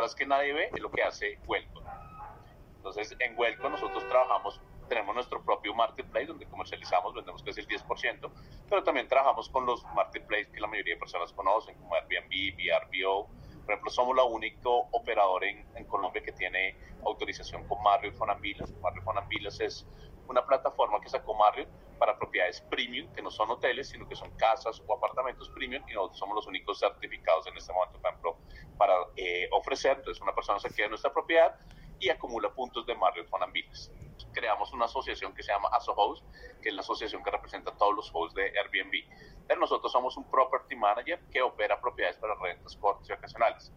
detrás que nadie ve es lo que hace Welcome. Entonces, en Welcome nosotros trabajamos, tenemos nuestro propio marketplace donde comercializamos, vendemos casi el 10%, pero también trabajamos con los marketplaces que la mayoría de personas conocen, como Airbnb, VRBO. Por ejemplo, somos la único operador en, en Colombia que tiene autorización con Marriott Fonambilas. Marriott Fonambilas es una plataforma que sacó Marriott para propiedades premium, que no son hoteles, sino que son casas o apartamentos premium, y nosotros somos los únicos certificados en este momento, por ejemplo, para eh, ofrecer. Entonces, una persona se queda en nuestra propiedad y acumula puntos de Marriott Fonambilas. Creamos una asociación que se llama Aso Host, que es la asociación que representa a todos los hosts de Airbnb. Pero nosotros somos un property manager que opera propiedades para rentas cortas y ocasionales.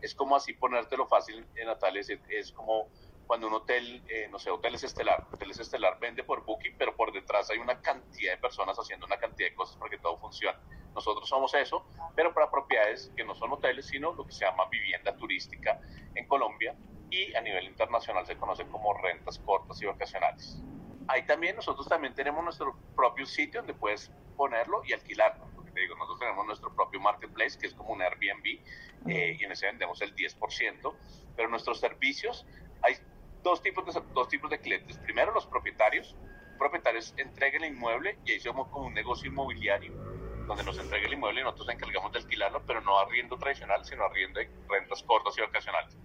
Es como así ponértelo fácil, eh, Natalia, es, es como cuando un hotel, eh, no sé, Hoteles Estelar, Hoteles Estelar vende por Booking, pero por detrás hay una cantidad de personas haciendo una cantidad de cosas para que todo funcione. Nosotros somos eso, pero para propiedades que no son hoteles, sino lo que se llama vivienda turística en Colombia y a nivel internacional se conoce como rentas cortas y vacacionales. Ahí también nosotros también tenemos nuestro propio sitio donde puedes ponerlo y alquilarlo. Porque te digo, nosotros tenemos nuestro propio marketplace que es como un Airbnb eh, y en ese vendemos el 10%, pero nuestros servicios hay dos tipos de, dos tipos de clientes. Primero, los propietarios. Propietarios entregan el inmueble y ahí somos como un negocio inmobiliario donde nos entrega el inmueble y nosotros nos encargamos de alquilarlo, pero no arriendo tradicional, sino arriendo de rentas cortas y vacacionales.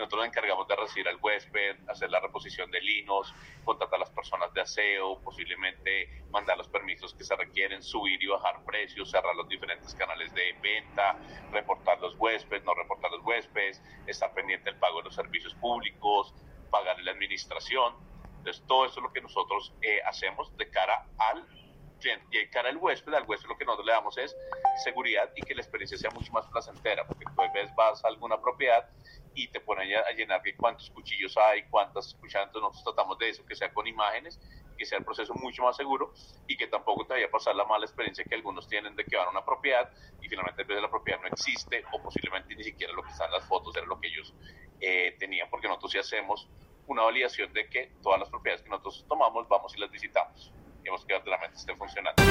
Nosotros nos encargamos de recibir al huésped, hacer la reposición de linos, contratar a las personas de aseo, posiblemente mandar los permisos que se requieren, subir y bajar precios, cerrar los diferentes canales de venta, reportar los huéspedes, no reportar los huéspedes, estar pendiente del pago de los servicios públicos, pagarle la administración. Entonces, todo eso es lo que nosotros eh, hacemos de cara al cliente. Y de cara al huésped, al huésped lo que nosotros le damos es seguridad y que la experiencia sea mucho más placentera, porque tú ves, vas a alguna propiedad y te ponen a, llenar de cuántos cuchillos hay, cuántas cuchillas, nosotros tratamos de eso, que sea con imágenes, que sea el proceso mucho más seguro y que tampoco te vaya a pasar la mala experiencia que algunos tienen de que van a una propiedad y finalmente en de la propiedad no existe o posiblemente ni siquiera lo que están las fotos era lo que ellos eh, tenían, porque nosotros sí hacemos una validación de que todas las propiedades que nosotros tomamos, vamos y las visitamos. Y vemos que realmente estén funcionando.